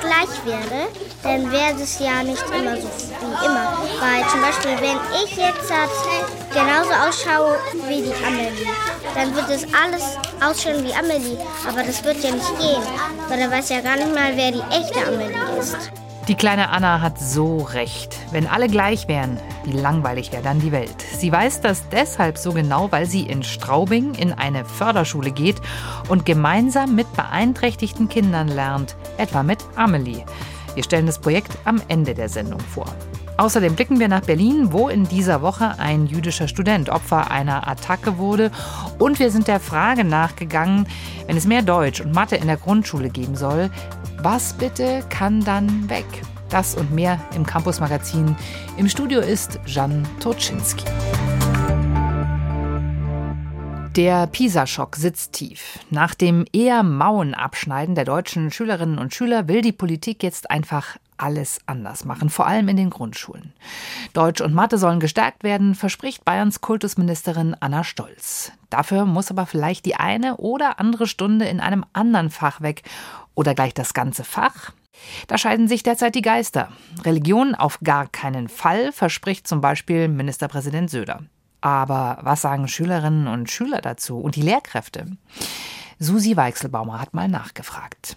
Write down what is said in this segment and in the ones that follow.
gleich wäre, dann wäre es ja nicht immer so wie immer. Weil zum Beispiel, wenn ich jetzt genauso ausschaue wie die Amelie, dann wird es alles ausschauen wie Amelie. Aber das wird ja nicht gehen, weil dann weiß ja gar nicht mal, wer die echte Amelie ist. Die kleine Anna hat so recht. Wenn alle gleich wären, wie langweilig wäre dann die Welt. Sie weiß das deshalb so genau, weil sie in Straubing in eine Förderschule geht und gemeinsam mit beeinträchtigten Kindern lernt, etwa mit Amelie. Wir stellen das Projekt am Ende der Sendung vor. Außerdem blicken wir nach Berlin, wo in dieser Woche ein jüdischer Student Opfer einer Attacke wurde. Und wir sind der Frage nachgegangen, wenn es mehr Deutsch und Mathe in der Grundschule geben soll, was bitte kann dann weg? Das und mehr im Campus Magazin. Im Studio ist Jan Toczynski. Der PISA-Schock sitzt tief. Nach dem eher mauen Abschneiden der deutschen Schülerinnen und Schüler will die Politik jetzt einfach alles anders machen, vor allem in den Grundschulen. Deutsch und Mathe sollen gestärkt werden, verspricht Bayerns Kultusministerin Anna Stolz. Dafür muss aber vielleicht die eine oder andere Stunde in einem anderen Fach weg oder gleich das ganze Fach. Da scheiden sich derzeit die Geister. Religion auf gar keinen Fall, verspricht zum Beispiel Ministerpräsident Söder. Aber was sagen Schülerinnen und Schüler dazu und die Lehrkräfte? Susi Weichselbaumer hat mal nachgefragt.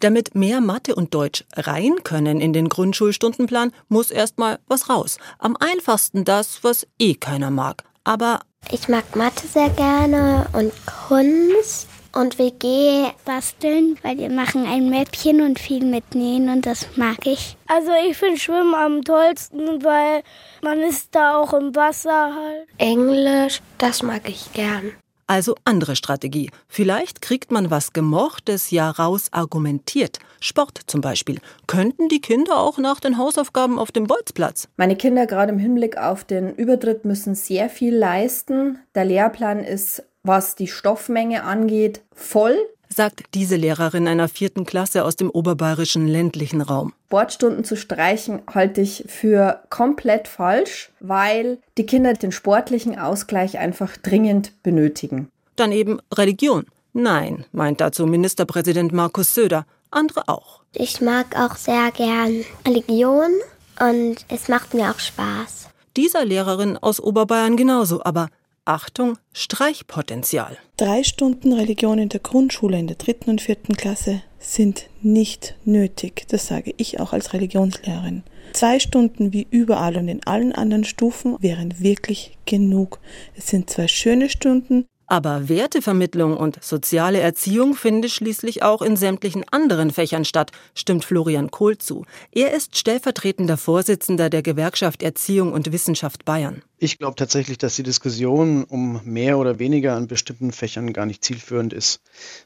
Damit mehr Mathe und Deutsch rein können in den Grundschulstundenplan, muss erstmal was raus. Am einfachsten das, was eh keiner mag. Aber ich mag Mathe sehr gerne und Kunst und WG basteln, weil wir machen ein Mäppchen und viel mitnähen und das mag ich. Also ich finde Schwimmen am tollsten, weil man ist da auch im Wasser halt. Englisch, das mag ich gern. Also andere Strategie. Vielleicht kriegt man was Gemochtes ja raus argumentiert. Sport zum Beispiel. Könnten die Kinder auch nach den Hausaufgaben auf dem Bolzplatz? Meine Kinder gerade im Hinblick auf den Übertritt müssen sehr viel leisten. Der Lehrplan ist, was die Stoffmenge angeht, voll sagt diese Lehrerin einer vierten Klasse aus dem oberbayerischen ländlichen Raum. Sportstunden zu streichen halte ich für komplett falsch, weil die Kinder den sportlichen Ausgleich einfach dringend benötigen. Dann eben Religion. Nein, meint dazu Ministerpräsident Markus Söder. Andere auch. Ich mag auch sehr gern Religion und es macht mir auch Spaß. Dieser Lehrerin aus Oberbayern genauso, aber Achtung, Streichpotenzial. Drei Stunden Religion in der Grundschule in der dritten und vierten Klasse sind nicht nötig. Das sage ich auch als Religionslehrerin. Zwei Stunden wie überall und in allen anderen Stufen wären wirklich genug. Es sind zwei schöne Stunden, aber Wertevermittlung und soziale Erziehung findet schließlich auch in sämtlichen anderen Fächern statt, stimmt Florian Kohl zu. Er ist stellvertretender Vorsitzender der Gewerkschaft Erziehung und Wissenschaft Bayern. Ich glaube tatsächlich, dass die Diskussion um mehr oder weniger an bestimmten Fächern gar nicht zielführend ist.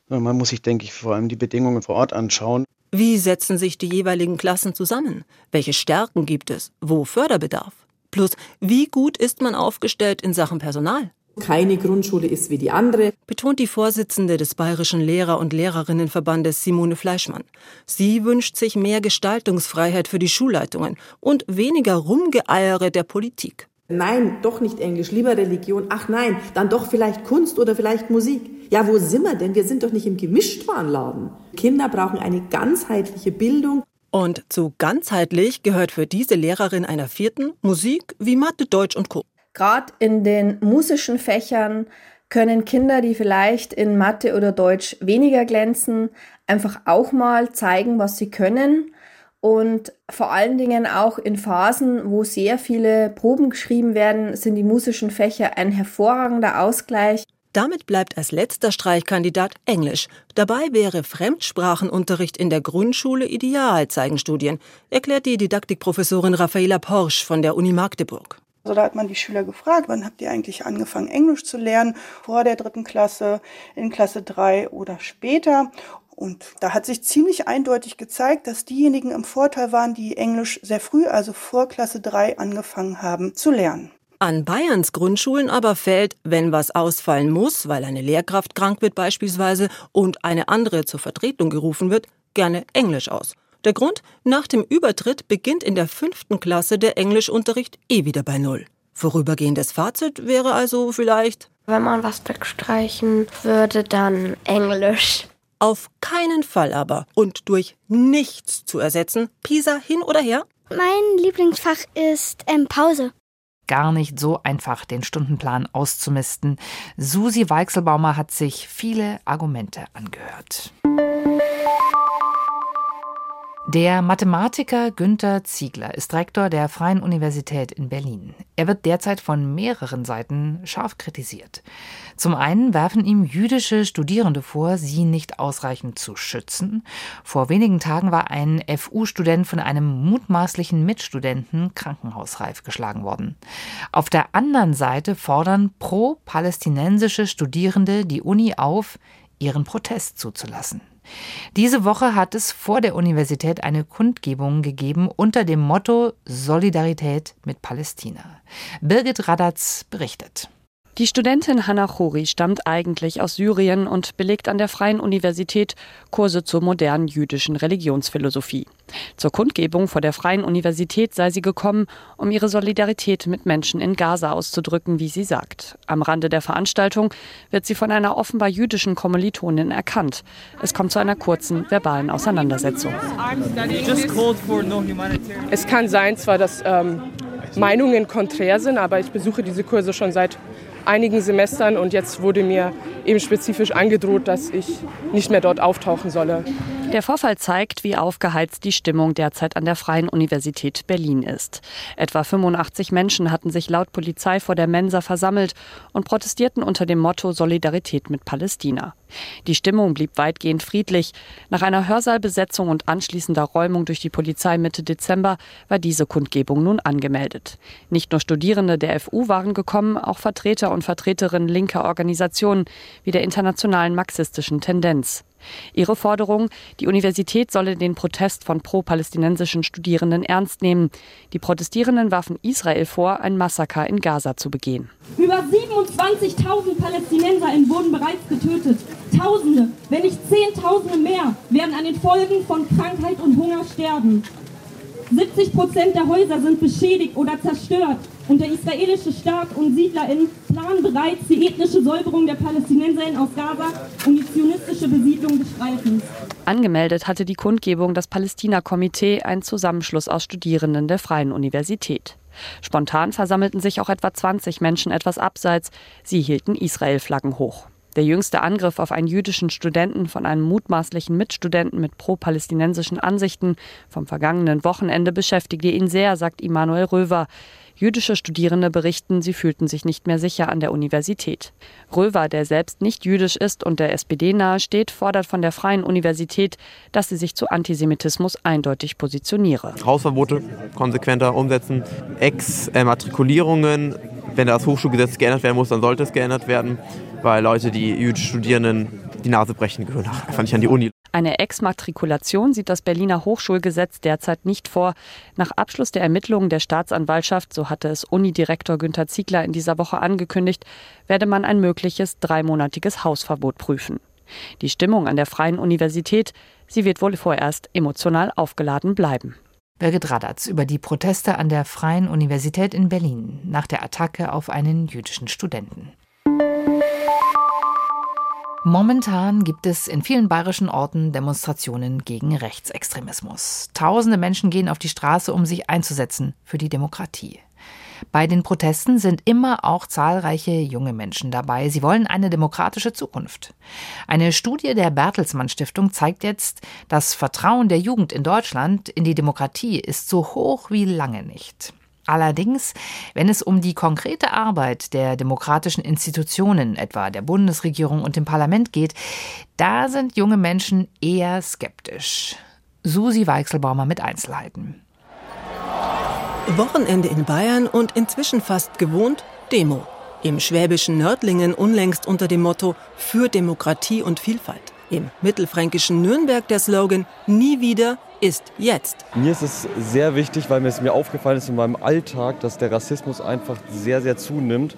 Man muss sich, denke ich, vor allem die Bedingungen vor Ort anschauen. Wie setzen sich die jeweiligen Klassen zusammen? Welche Stärken gibt es? Wo Förderbedarf? Plus, wie gut ist man aufgestellt in Sachen Personal? Keine Grundschule ist wie die andere, betont die Vorsitzende des Bayerischen Lehrer- und Lehrerinnenverbandes Simone Fleischmann. Sie wünscht sich mehr Gestaltungsfreiheit für die Schulleitungen und weniger Rumgeeiere der Politik. Nein, doch nicht Englisch, lieber Religion. Ach nein, dann doch vielleicht Kunst oder vielleicht Musik. Ja, wo sind wir denn? Wir sind doch nicht im Gemischtwarenladen. Kinder brauchen eine ganzheitliche Bildung. Und zu ganzheitlich gehört für diese Lehrerin einer vierten Musik wie Mathe, Deutsch und Co. Gerade in den musischen Fächern können Kinder, die vielleicht in Mathe oder Deutsch weniger glänzen, einfach auch mal zeigen, was sie können. Und vor allen Dingen auch in Phasen, wo sehr viele Proben geschrieben werden, sind die musischen Fächer ein hervorragender Ausgleich. Damit bleibt als letzter Streichkandidat Englisch. Dabei wäre Fremdsprachenunterricht in der Grundschule ideal, zeigen Studien, erklärt die Didaktikprofessorin Raffaela Porsch von der Uni Magdeburg. Also da hat man die Schüler gefragt, wann habt ihr eigentlich angefangen, Englisch zu lernen? Vor der dritten Klasse, in Klasse drei oder später? Und da hat sich ziemlich eindeutig gezeigt, dass diejenigen im Vorteil waren, die Englisch sehr früh, also vor Klasse drei, angefangen haben zu lernen. An Bayerns Grundschulen aber fällt, wenn was ausfallen muss, weil eine Lehrkraft krank wird beispielsweise und eine andere zur Vertretung gerufen wird, gerne Englisch aus. Der Grund? Nach dem Übertritt beginnt in der fünften Klasse der Englischunterricht eh wieder bei Null. Vorübergehendes Fazit wäre also vielleicht, wenn man was wegstreichen würde, dann Englisch. Auf keinen Fall aber und durch nichts zu ersetzen. Pisa hin oder her? Mein Lieblingsfach ist ähm, Pause gar nicht so einfach, den Stundenplan auszumisten. Susi Weichselbaumer hat sich viele Argumente angehört. Der Mathematiker Günther Ziegler ist Rektor der Freien Universität in Berlin. Er wird derzeit von mehreren Seiten scharf kritisiert. Zum einen werfen ihm jüdische Studierende vor, sie nicht ausreichend zu schützen. Vor wenigen Tagen war ein FU-Student von einem mutmaßlichen Mitstudenten krankenhausreif geschlagen worden. Auf der anderen Seite fordern pro-palästinensische Studierende die Uni auf, ihren Protest zuzulassen. Diese Woche hat es vor der Universität eine Kundgebung gegeben unter dem Motto Solidarität mit Palästina. Birgit Radatz berichtet. Die Studentin Hanna Chori stammt eigentlich aus Syrien und belegt an der Freien Universität Kurse zur modernen jüdischen Religionsphilosophie. Zur Kundgebung vor der Freien Universität sei sie gekommen, um ihre Solidarität mit Menschen in Gaza auszudrücken, wie sie sagt. Am Rande der Veranstaltung wird sie von einer offenbar jüdischen Kommilitonin erkannt. Es kommt zu einer kurzen verbalen Auseinandersetzung. Es kann sein zwar, dass ähm, Meinungen konträr sind, aber ich besuche diese Kurse schon seit einigen Semestern und jetzt wurde mir eben spezifisch angedroht, dass ich nicht mehr dort auftauchen solle. Der Vorfall zeigt, wie aufgeheizt die Stimmung derzeit an der Freien Universität Berlin ist. Etwa 85 Menschen hatten sich laut Polizei vor der Mensa versammelt und protestierten unter dem Motto Solidarität mit Palästina. Die Stimmung blieb weitgehend friedlich. Nach einer Hörsaalbesetzung und anschließender Räumung durch die Polizei Mitte Dezember war diese Kundgebung nun angemeldet. Nicht nur Studierende der FU waren gekommen, auch Vertreter und Vertreterinnen linker Organisationen wie der internationalen marxistischen Tendenz. Ihre Forderung, die Universität solle den Protest von pro-palästinensischen Studierenden ernst nehmen. Die Protestierenden warfen Israel vor, ein Massaker in Gaza zu begehen. Über 27.000 Palästinenserinnen wurden bereits getötet. Tausende, wenn nicht Zehntausende mehr, werden an den Folgen von Krankheit und Hunger sterben. 70 Prozent der Häuser sind beschädigt oder zerstört und der israelische Staat und SiedlerInnen planen bereits die ethnische Säuberung der PalästinenserInnen aus Gaza und die zionistische Besiedlung des Streifens. Angemeldet hatte die Kundgebung das Palästina-Komitee, ein Zusammenschluss aus Studierenden der Freien Universität. Spontan versammelten sich auch etwa 20 Menschen etwas abseits. Sie hielten Israel-Flaggen hoch. Der jüngste Angriff auf einen jüdischen Studenten von einem mutmaßlichen Mitstudenten mit pro-palästinensischen Ansichten vom vergangenen Wochenende beschäftigte ihn sehr, sagt Immanuel Röver. Jüdische Studierende berichten, sie fühlten sich nicht mehr sicher an der Universität. Röver, der selbst nicht jüdisch ist und der SPD nahesteht, fordert von der Freien Universität, dass sie sich zu Antisemitismus eindeutig positioniere. Hausverbote konsequenter umsetzen, Exmatrikulierungen, wenn das Hochschulgesetz geändert werden muss, dann sollte es geändert werden, weil Leute, die jüdisch Studierenden die Nase brechen, gehören einfach nicht an die Uni. Eine Exmatrikulation sieht das Berliner Hochschulgesetz derzeit nicht vor. Nach Abschluss der Ermittlungen der Staatsanwaltschaft, so hatte es Unidirektor Günther Ziegler in dieser Woche angekündigt, werde man ein mögliches dreimonatiges Hausverbot prüfen. Die Stimmung an der Freien Universität, sie wird wohl vorerst emotional aufgeladen bleiben. Birgit Radatz über die Proteste an der Freien Universität in Berlin nach der Attacke auf einen jüdischen Studenten. Momentan gibt es in vielen bayerischen Orten Demonstrationen gegen Rechtsextremismus. Tausende Menschen gehen auf die Straße, um sich einzusetzen für die Demokratie. Bei den Protesten sind immer auch zahlreiche junge Menschen dabei. Sie wollen eine demokratische Zukunft. Eine Studie der Bertelsmann Stiftung zeigt jetzt, das Vertrauen der Jugend in Deutschland in die Demokratie ist so hoch wie lange nicht. Allerdings, wenn es um die konkrete Arbeit der demokratischen Institutionen, etwa der Bundesregierung und dem Parlament geht, da sind junge Menschen eher skeptisch. Susi Weichselbaumer mit Einzelheiten. Wochenende in Bayern und inzwischen fast gewohnt Demo. Im schwäbischen Nördlingen unlängst unter dem Motto Für Demokratie und Vielfalt. Im mittelfränkischen Nürnberg der Slogan Nie wieder ist jetzt. Mir ist es sehr wichtig, weil mir es mir aufgefallen ist in meinem Alltag, dass der Rassismus einfach sehr, sehr zunimmt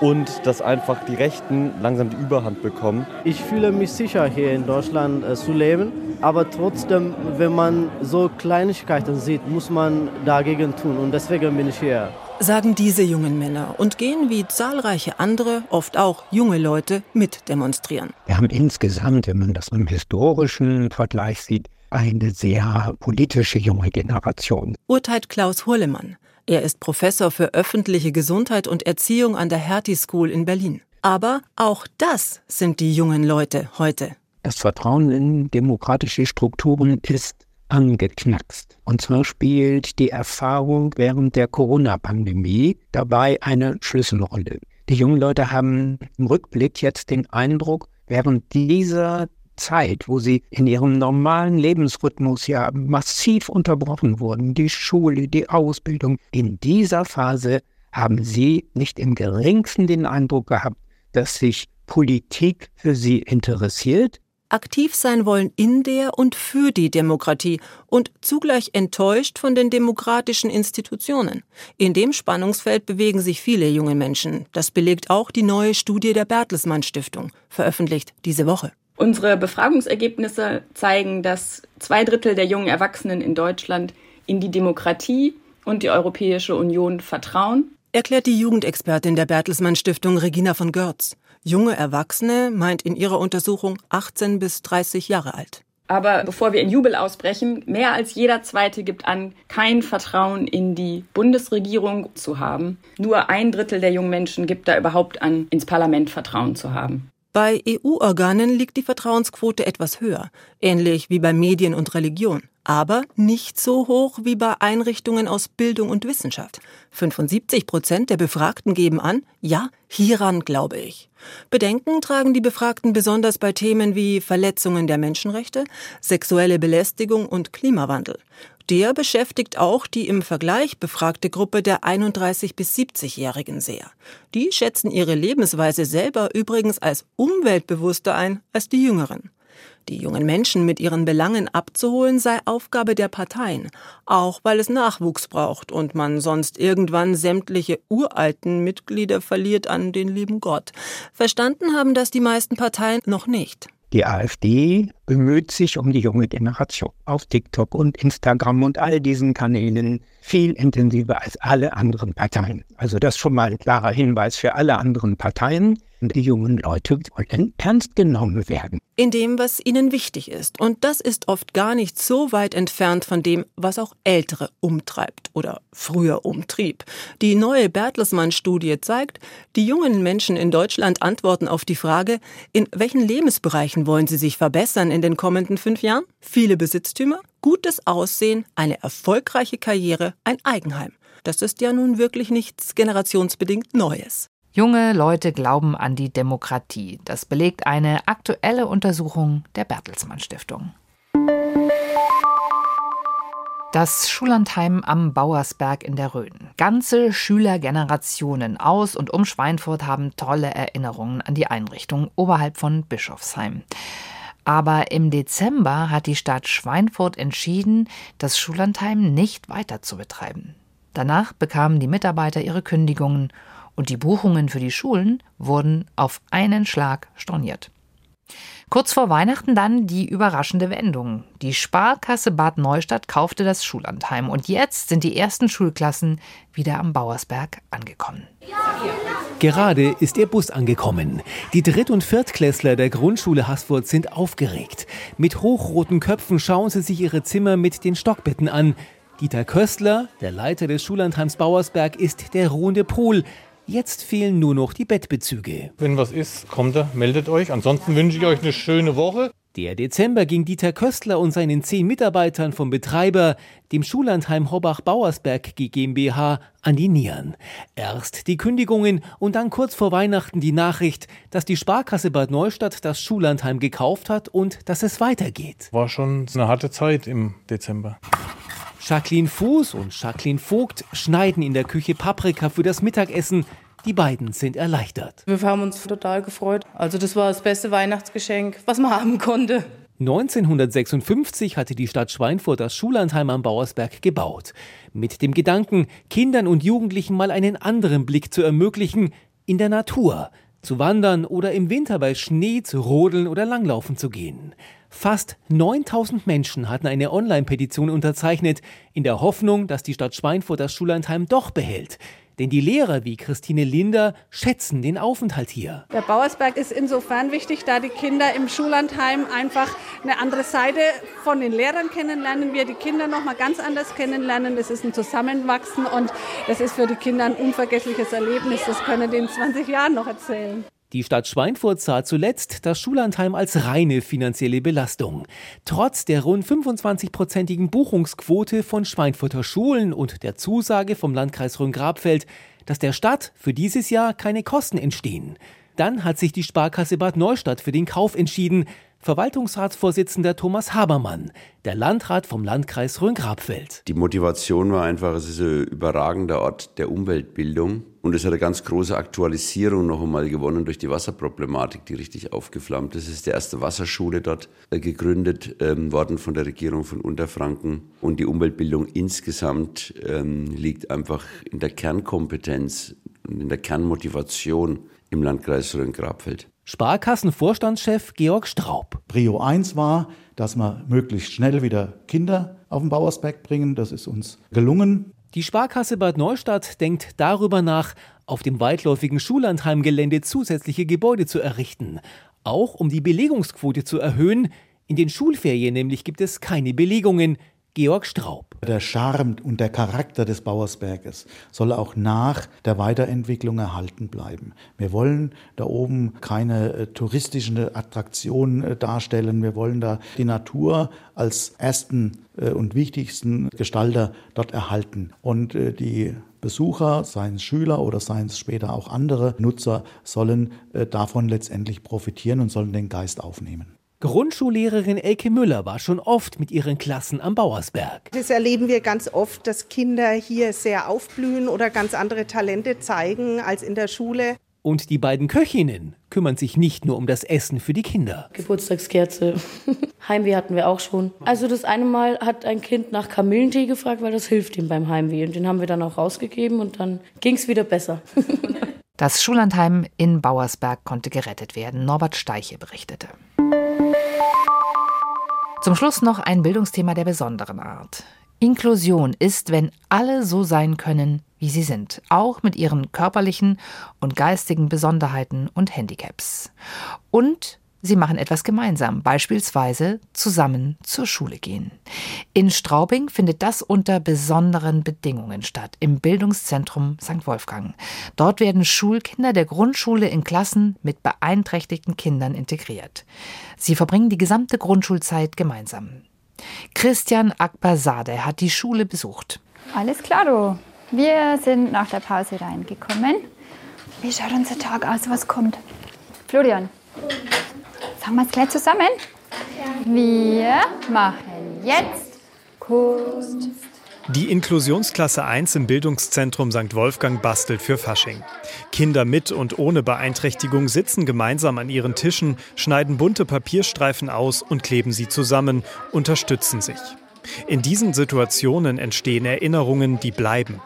und dass einfach die Rechten langsam die Überhand bekommen. Ich fühle mich sicher, hier in Deutschland äh, zu leben, aber trotzdem, wenn man so Kleinigkeiten sieht, muss man dagegen tun und deswegen bin ich hier. Sagen diese jungen Männer und gehen wie zahlreiche andere, oft auch junge Leute, mit demonstrieren. Wir haben insgesamt, wenn man das im historischen Vergleich sieht, eine sehr politische junge Generation. Urteilt Klaus Hurlemann. Er ist Professor für öffentliche Gesundheit und Erziehung an der Hertie School in Berlin. Aber auch das sind die jungen Leute heute. Das Vertrauen in demokratische Strukturen ist angeknackst. Und zwar spielt die Erfahrung während der Corona-Pandemie dabei eine Schlüsselrolle. Die jungen Leute haben im Rückblick jetzt den Eindruck, während dieser Zeit, wo sie in ihrem normalen Lebensrhythmus ja massiv unterbrochen wurden, die Schule, die Ausbildung, in dieser Phase haben sie nicht im geringsten den Eindruck gehabt, dass sich Politik für sie interessiert, aktiv sein wollen in der und für die Demokratie und zugleich enttäuscht von den demokratischen Institutionen. In dem Spannungsfeld bewegen sich viele junge Menschen. Das belegt auch die neue Studie der Bertelsmann Stiftung, veröffentlicht diese Woche. Unsere Befragungsergebnisse zeigen, dass zwei Drittel der jungen Erwachsenen in Deutschland in die Demokratie und die Europäische Union vertrauen. Erklärt die Jugendexpertin der Bertelsmann Stiftung Regina von Görz. Junge Erwachsene meint in ihrer Untersuchung 18 bis 30 Jahre alt. Aber bevor wir in Jubel ausbrechen, mehr als jeder Zweite gibt an, kein Vertrauen in die Bundesregierung zu haben. Nur ein Drittel der jungen Menschen gibt da überhaupt an, ins Parlament Vertrauen zu haben. Bei EU-Organen liegt die Vertrauensquote etwas höher, ähnlich wie bei Medien und Religion aber nicht so hoch wie bei Einrichtungen aus Bildung und Wissenschaft. 75 Prozent der Befragten geben an, ja, hieran glaube ich. Bedenken tragen die Befragten besonders bei Themen wie Verletzungen der Menschenrechte, sexuelle Belästigung und Klimawandel. Der beschäftigt auch die im Vergleich befragte Gruppe der 31 bis 70-Jährigen sehr. Die schätzen ihre Lebensweise selber übrigens als umweltbewusster ein als die Jüngeren. Die jungen Menschen mit ihren Belangen abzuholen sei Aufgabe der Parteien, auch weil es Nachwuchs braucht und man sonst irgendwann sämtliche uralten Mitglieder verliert an den lieben Gott. Verstanden haben das die meisten Parteien noch nicht. Die AfD bemüht sich um die junge Generation auf TikTok und Instagram und all diesen Kanälen viel intensiver als alle anderen Parteien. Also das schon mal ein klarer Hinweis für alle anderen Parteien die jungen Leute wollen ernst genommen werden. In dem, was ihnen wichtig ist. Und das ist oft gar nicht so weit entfernt von dem, was auch Ältere umtreibt oder früher umtrieb. Die neue Bertelsmann-Studie zeigt, die jungen Menschen in Deutschland antworten auf die Frage, in welchen Lebensbereichen wollen sie sich verbessern in den kommenden fünf Jahren? Viele Besitztümer, gutes Aussehen, eine erfolgreiche Karriere, ein Eigenheim. Das ist ja nun wirklich nichts generationsbedingt Neues. Junge Leute glauben an die Demokratie. Das belegt eine aktuelle Untersuchung der Bertelsmann Stiftung. Das Schullandheim am Bauersberg in der Rhön. Ganze Schülergenerationen aus und um Schweinfurt haben tolle Erinnerungen an die Einrichtung oberhalb von Bischofsheim. Aber im Dezember hat die Stadt Schweinfurt entschieden, das Schullandheim nicht weiter zu betreiben. Danach bekamen die Mitarbeiter ihre Kündigungen und die Buchungen für die Schulen wurden auf einen Schlag storniert. Kurz vor Weihnachten dann die überraschende Wendung. Die Sparkasse Bad Neustadt kaufte das Schullandheim und jetzt sind die ersten Schulklassen wieder am Bauersberg angekommen. Gerade ist der Bus angekommen. Die Dritt- und Viertklässler der Grundschule Haßfurt sind aufgeregt. Mit hochroten Köpfen schauen sie sich ihre Zimmer mit den Stockbetten an. Dieter Köstler, der Leiter des Schullandheims Bauersberg, ist der ruhende Pol. Jetzt fehlen nur noch die Bettbezüge. Wenn was ist, kommt er, meldet euch. Ansonsten wünsche ich euch eine schöne Woche. Der Dezember ging Dieter Köstler und seinen zehn Mitarbeitern vom Betreiber, dem Schullandheim Hobbach-Bauersberg GmbH, an die Nieren. Erst die Kündigungen und dann kurz vor Weihnachten die Nachricht, dass die Sparkasse Bad Neustadt das Schullandheim gekauft hat und dass es weitergeht. War schon eine harte Zeit im Dezember. Jacqueline Fuß und Jacqueline Vogt schneiden in der Küche Paprika für das Mittagessen. Die beiden sind erleichtert. Wir haben uns total gefreut. Also das war das beste Weihnachtsgeschenk, was man haben konnte. 1956 hatte die Stadt Schweinfurt das Schullandheim am Bauersberg gebaut. Mit dem Gedanken, Kindern und Jugendlichen mal einen anderen Blick zu ermöglichen, in der Natur, zu wandern oder im Winter bei Schnee zu rodeln oder langlaufen zu gehen. Fast 9000 Menschen hatten eine Online-Petition unterzeichnet, in der Hoffnung, dass die Stadt Schweinfurt das Schullandheim doch behält. Denn die Lehrer wie Christine Linder schätzen den Aufenthalt hier. Der Bauersberg ist insofern wichtig, da die Kinder im Schullandheim einfach eine andere Seite von den Lehrern kennenlernen, wir die Kinder noch mal ganz anders kennenlernen. Das ist ein Zusammenwachsen und das ist für die Kinder ein unvergessliches Erlebnis. Das können die in 20 Jahren noch erzählen. Die Stadt Schweinfurt sah zuletzt das Schullandheim als reine finanzielle Belastung. Trotz der rund 25-prozentigen Buchungsquote von Schweinfurter Schulen und der Zusage vom Landkreis Rhön-Grabfeld, dass der Stadt für dieses Jahr keine Kosten entstehen. Dann hat sich die Sparkasse Bad Neustadt für den Kauf entschieden, Verwaltungsratsvorsitzender Thomas Habermann, der Landrat vom Landkreis Rhön-Grabfeld. Die Motivation war einfach, es ist ein überragender Ort der Umweltbildung und es hat eine ganz große Aktualisierung noch einmal gewonnen durch die Wasserproblematik, die richtig aufgeflammt ist. Es ist die erste Wasserschule dort äh, gegründet ähm, worden von der Regierung von Unterfranken und die Umweltbildung insgesamt ähm, liegt einfach in der Kernkompetenz und in der Kernmotivation im Landkreis Rhön-Grabfeld. Sparkassenvorstandschef Georg Straub. Prio 1 war, dass wir möglichst schnell wieder Kinder auf den Bauersberg bringen. Das ist uns gelungen. Die Sparkasse Bad Neustadt denkt darüber nach, auf dem weitläufigen Schullandheimgelände zusätzliche Gebäude zu errichten. Auch um die Belegungsquote zu erhöhen. In den Schulferien nämlich gibt es keine Belegungen. Georg Straub. Der Charme und der Charakter des Bauersberges soll auch nach der Weiterentwicklung erhalten bleiben. Wir wollen da oben keine äh, touristische Attraktion äh, darstellen. Wir wollen da die Natur als ersten äh, und wichtigsten Gestalter dort erhalten. Und äh, die Besucher, seien es Schüler oder seien es später auch andere Nutzer, sollen äh, davon letztendlich profitieren und sollen den Geist aufnehmen. Grundschullehrerin Elke Müller war schon oft mit ihren Klassen am Bauersberg. Das erleben wir ganz oft, dass Kinder hier sehr aufblühen oder ganz andere Talente zeigen als in der Schule. Und die beiden Köchinnen kümmern sich nicht nur um das Essen für die Kinder. Geburtstagskerze, Heimweh hatten wir auch schon. Also das eine Mal hat ein Kind nach Kamillentee gefragt, weil das hilft ihm beim Heimweh. Und den haben wir dann auch rausgegeben und dann ging es wieder besser. Das Schullandheim in Bauersberg konnte gerettet werden. Norbert Steiche berichtete. Zum Schluss noch ein Bildungsthema der besonderen Art. Inklusion ist, wenn alle so sein können, wie sie sind, auch mit ihren körperlichen und geistigen Besonderheiten und Handicaps. Und Sie machen etwas gemeinsam, beispielsweise zusammen zur Schule gehen. In Straubing findet das unter besonderen Bedingungen statt, im Bildungszentrum St. Wolfgang. Dort werden Schulkinder der Grundschule in Klassen mit beeinträchtigten Kindern integriert. Sie verbringen die gesamte Grundschulzeit gemeinsam. Christian Akbarzadeh hat die Schule besucht. Alles klar, du. Wir sind nach der Pause reingekommen. Wie schaut unser Tag aus? Was kommt? Florian. Sagen wir es gleich zusammen? Wir machen jetzt Kunst. Die Inklusionsklasse 1 im Bildungszentrum St. Wolfgang bastelt für Fasching. Kinder mit und ohne Beeinträchtigung sitzen gemeinsam an ihren Tischen, schneiden bunte Papierstreifen aus und kleben sie zusammen, unterstützen sich. In diesen Situationen entstehen Erinnerungen, die bleiben.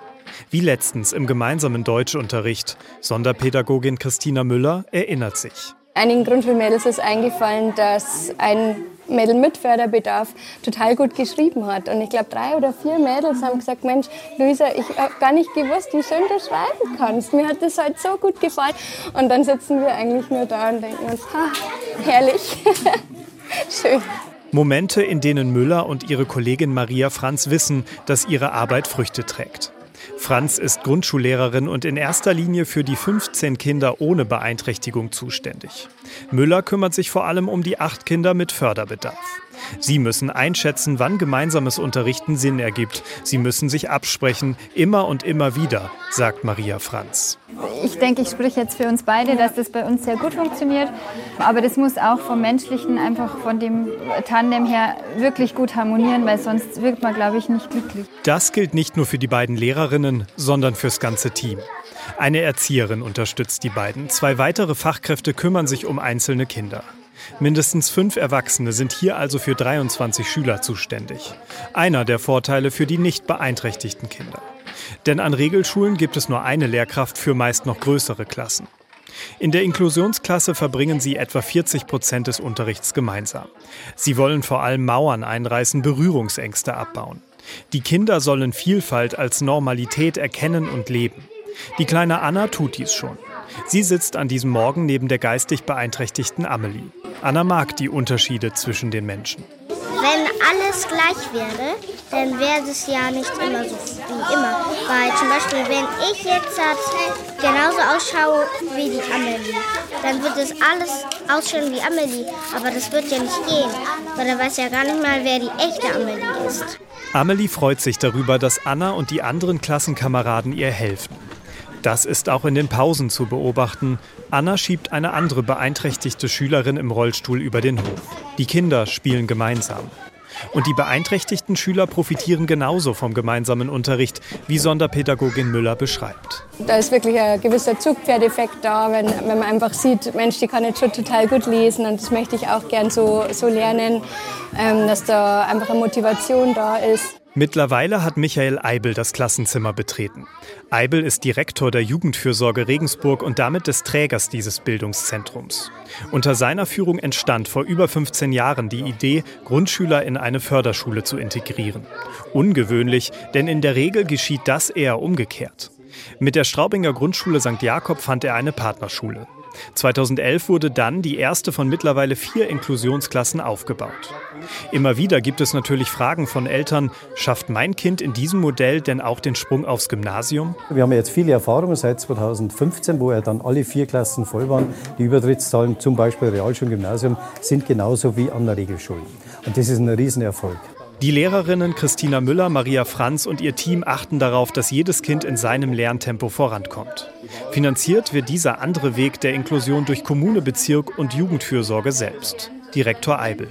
Wie letztens im gemeinsamen Deutschunterricht. Sonderpädagogin Christina Müller erinnert sich. Einigen Grundschulmädels ist eingefallen, dass ein Mädel mit Förderbedarf total gut geschrieben hat. Und ich glaube, drei oder vier Mädels haben gesagt, Mensch, Luisa, ich habe gar nicht gewusst, wie schön du schreiben kannst. Mir hat das halt so gut gefallen. Und dann sitzen wir eigentlich nur da und denken uns, ha, herrlich, schön. Momente, in denen Müller und ihre Kollegin Maria Franz wissen, dass ihre Arbeit Früchte trägt. Franz ist Grundschullehrerin und in erster Linie für die 15 Kinder ohne Beeinträchtigung zuständig. Müller kümmert sich vor allem um die acht Kinder mit Förderbedarf. Sie müssen einschätzen, wann gemeinsames Unterrichten Sinn ergibt. Sie müssen sich absprechen, immer und immer wieder, sagt Maria Franz. Ich denke, ich spreche jetzt für uns beide, dass das bei uns sehr gut funktioniert. Aber das muss auch vom Menschlichen, einfach von dem Tandem her wirklich gut harmonieren, weil sonst wirkt man, glaube ich, nicht glücklich. Das gilt nicht nur für die beiden Lehrerinnen, sondern fürs ganze Team. Eine Erzieherin unterstützt die beiden. Zwei weitere Fachkräfte kümmern sich um einzelne Kinder. Mindestens fünf Erwachsene sind hier also für 23 Schüler zuständig. Einer der Vorteile für die nicht beeinträchtigten Kinder. Denn an Regelschulen gibt es nur eine Lehrkraft für meist noch größere Klassen. In der Inklusionsklasse verbringen sie etwa 40 Prozent des Unterrichts gemeinsam. Sie wollen vor allem Mauern einreißen, Berührungsängste abbauen. Die Kinder sollen Vielfalt als Normalität erkennen und leben. Die kleine Anna tut dies schon. Sie sitzt an diesem Morgen neben der geistig beeinträchtigten Amelie. Anna mag die Unterschiede zwischen den Menschen. Wenn alles gleich wäre, dann wäre es ja nicht immer so wie immer. Weil zum Beispiel, wenn ich jetzt halt genauso ausschaue wie die Amelie, dann wird es alles ausschauen wie Amelie. Aber das wird ja nicht gehen, weil dann weiß ja gar nicht mal, wer die echte Amelie ist. Amelie freut sich darüber, dass Anna und die anderen Klassenkameraden ihr helfen. Das ist auch in den Pausen zu beobachten. Anna schiebt eine andere beeinträchtigte Schülerin im Rollstuhl über den Hof. Die Kinder spielen gemeinsam. Und die beeinträchtigten Schüler profitieren genauso vom gemeinsamen Unterricht, wie Sonderpädagogin Müller beschreibt. Da ist wirklich ein gewisser Zugpferdeffekt da, wenn, wenn man einfach sieht, Mensch, die kann jetzt schon total gut lesen und das möchte ich auch gern so, so lernen, ähm, dass da einfach eine Motivation da ist. Mittlerweile hat Michael Eibel das Klassenzimmer betreten. Eibel ist Direktor der Jugendfürsorge Regensburg und damit des Trägers dieses Bildungszentrums. Unter seiner Führung entstand vor über 15 Jahren die Idee, Grundschüler in eine Förderschule zu integrieren. Ungewöhnlich, denn in der Regel geschieht das eher umgekehrt. Mit der Straubinger Grundschule St. Jakob fand er eine Partnerschule. 2011 wurde dann die erste von mittlerweile vier Inklusionsklassen aufgebaut. Immer wieder gibt es natürlich Fragen von Eltern, schafft mein Kind in diesem Modell denn auch den Sprung aufs Gymnasium? Wir haben jetzt viele Erfahrungen seit 2015, wo ja dann alle vier Klassen voll waren. Die Übertrittszahlen zum Beispiel Realschule und Gymnasium sind genauso wie an der Regelschule. Und das ist ein Riesenerfolg. Die Lehrerinnen Christina Müller, Maria Franz und ihr Team achten darauf, dass jedes Kind in seinem Lerntempo vorankommt. Finanziert wird dieser andere Weg der Inklusion durch Kommune, Bezirk und Jugendfürsorge selbst. Direktor Eibel.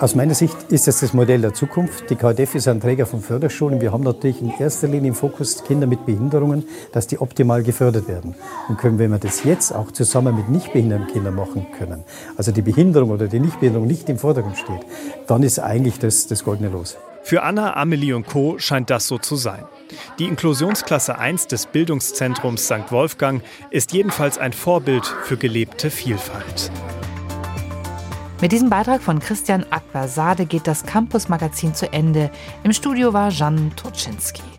Aus meiner Sicht ist das das Modell der Zukunft. Die KDF ist ein Träger von Förderschulen. Wir haben natürlich in erster Linie im Fokus Kinder mit Behinderungen, dass die optimal gefördert werden. Und können, wenn wir das jetzt auch zusammen mit nicht behinderten Kindern machen können, also die Behinderung oder die Nichtbehinderung nicht im Vordergrund steht, dann ist eigentlich das, das goldene Los. Für Anna, Amelie und Co. scheint das so zu sein. Die Inklusionsklasse 1 des Bildungszentrums St. Wolfgang ist jedenfalls ein Vorbild für gelebte Vielfalt. Mit diesem Beitrag von Christian Akbar-Sade geht das Campus-Magazin zu Ende. Im Studio war Jan Toczynski.